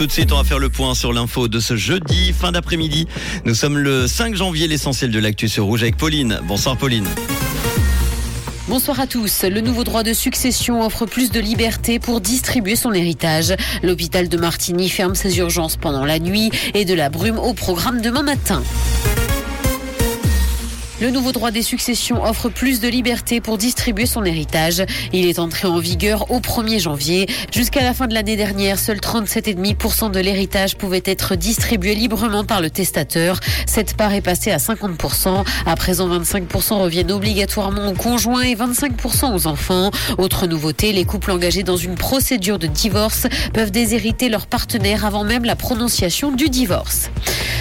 Tout de suite, on va faire le point sur l'info de ce jeudi, fin d'après-midi. Nous sommes le 5 janvier, l'essentiel de l'actu sur Rouge avec Pauline. Bonsoir Pauline. Bonsoir à tous. Le nouveau droit de succession offre plus de liberté pour distribuer son héritage. L'hôpital de Martigny ferme ses urgences pendant la nuit et de la brume au programme demain matin. Le nouveau droit des successions offre plus de liberté pour distribuer son héritage. Il est entré en vigueur au 1er janvier. Jusqu'à la fin de l'année dernière, seuls 37,5% de l'héritage pouvait être distribué librement par le testateur. Cette part est passée à 50%. À présent, 25% reviennent obligatoirement aux conjoints et 25% aux enfants. Autre nouveauté, les couples engagés dans une procédure de divorce peuvent déshériter leur partenaire avant même la prononciation du divorce.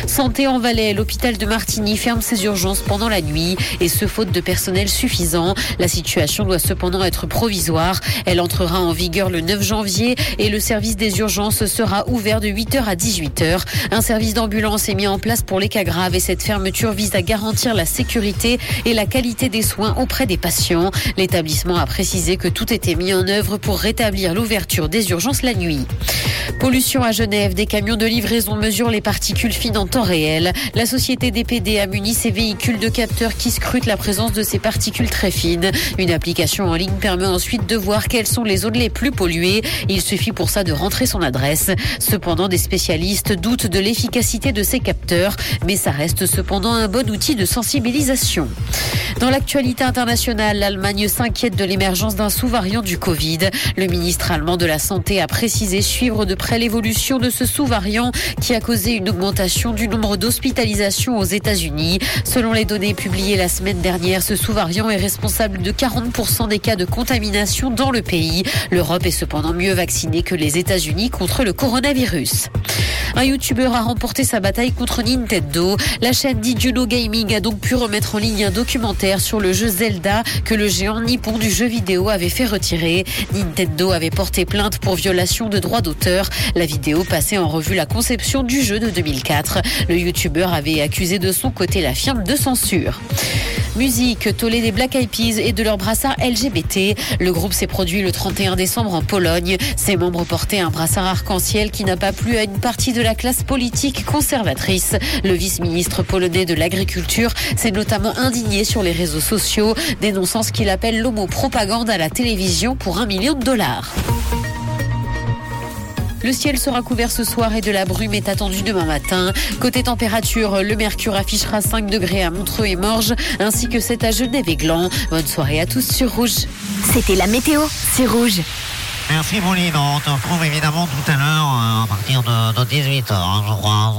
Santé en Valais, l'hôpital de Martigny ferme ses urgences pendant la nuit et ce faute de personnel suffisant. La situation doit cependant être provisoire. Elle entrera en vigueur le 9 janvier et le service des urgences sera ouvert de 8h à 18h. Un service d'ambulance est mis en place pour les cas graves et cette fermeture vise à garantir la sécurité et la qualité des soins auprès des patients. L'établissement a précisé que tout était mis en œuvre pour rétablir l'ouverture des urgences la nuit. Pollution à Genève, des camions de livraison mesurent les particules fines en réel. La société DPD a muni ses véhicules de capteurs qui scrutent la présence de ces particules très fines. Une application en ligne permet ensuite de voir quelles sont les zones les plus polluées. Il suffit pour ça de rentrer son adresse. Cependant, des spécialistes doutent de l'efficacité de ces capteurs, mais ça reste cependant un bon outil de sensibilisation. Dans l'actualité internationale, l'Allemagne s'inquiète de l'émergence d'un sous-variant du Covid. Le ministre allemand de la Santé a précisé suivre de près l'évolution de ce sous-variant qui a causé une augmentation du nombre d'hospitalisations aux États-Unis. Selon les données publiées la semaine dernière, ce sous-variant est responsable de 40% des cas de contamination dans le pays. L'Europe est cependant mieux vaccinée que les États-Unis contre le coronavirus. Un youtubeur a remporté sa bataille contre Nintendo. La chaîne Digiuno Gaming a donc pu remettre en ligne un documentaire sur le jeu Zelda que le géant nippon du jeu vidéo avait fait retirer. Nintendo avait porté plainte pour violation de droits d'auteur. La vidéo passait en revue la conception du jeu de 2004. Le youtubeur avait accusé de son côté la firme de censure. Musique, tollé des Black Eyed Peas et de leur brassard LGBT. Le groupe s'est produit le 31 décembre en Pologne. Ses membres portaient un brassard arc-en-ciel qui n'a pas plu à une partie de la classe politique conservatrice. Le vice-ministre polonais de l'Agriculture s'est notamment indigné sur les réseaux sociaux, dénonçant ce qu'il appelle l'homo-propagande à la télévision pour un million de dollars. Le ciel sera couvert ce soir et de la brume est attendue demain matin. Côté température, le mercure affichera 5 degrés à Montreux et Morges, ainsi que 7 à Genève et Gland. Bonne soirée à tous sur Rouge. C'était la météo, c'est Rouge. Merci Pauline, on te retrouve évidemment tout à l'heure euh, à partir de, de 18h, je crois.